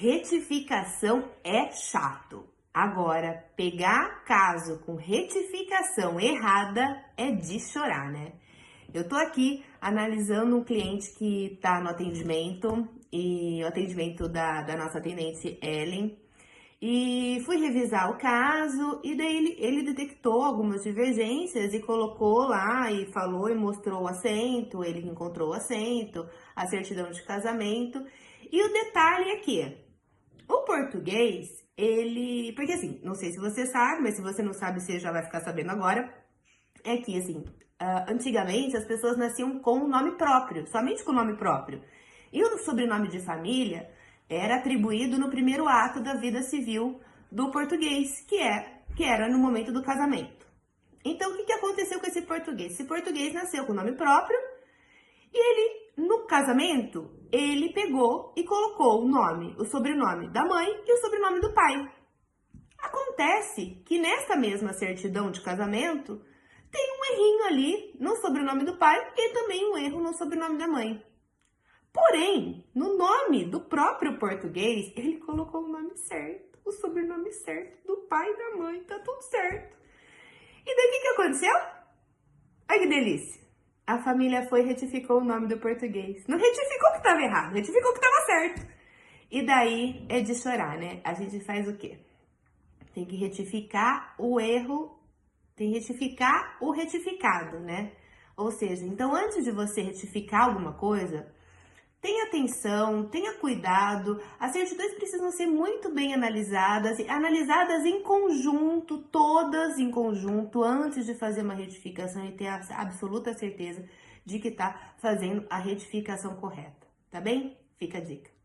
Retificação é chato. Agora, pegar caso com retificação errada é de chorar, né? Eu tô aqui analisando um cliente que tá no atendimento e o atendimento da, da nossa atendente Ellen. E fui revisar o caso e daí ele, ele detectou algumas divergências e colocou lá e falou e mostrou o assento, ele encontrou o assento, a certidão de casamento. E o detalhe é o português, ele. Porque assim, não sei se você sabe, mas se você não sabe, você já vai ficar sabendo agora. É que, assim, uh, antigamente as pessoas nasciam com o nome próprio, somente com o nome próprio. E o sobrenome de família era atribuído no primeiro ato da vida civil do português, que, é, que era no momento do casamento. Então, o que, que aconteceu com esse português? Esse português nasceu com o nome próprio e ele casamento, ele pegou e colocou o nome, o sobrenome da mãe e o sobrenome do pai. Acontece que nessa mesma certidão de casamento tem um errinho ali no sobrenome do pai e também um erro no sobrenome da mãe. Porém, no nome do próprio português, ele colocou o nome certo, o sobrenome certo do pai e da mãe, tá tudo certo. E daí o que, aconteceu? Ai que delícia! A família foi e retificou o nome do português. Não retificou que estava errado, retificou que estava certo. E daí é de chorar, né? A gente faz o quê? Tem que retificar o erro, tem que retificar o retificado, né? Ou seja, então antes de você retificar alguma coisa, Tenha atenção, tenha cuidado. As certidões precisam ser muito bem analisadas, analisadas em conjunto, todas em conjunto, antes de fazer uma retificação e ter a absoluta certeza de que está fazendo a retificação correta. Tá bem? Fica a dica.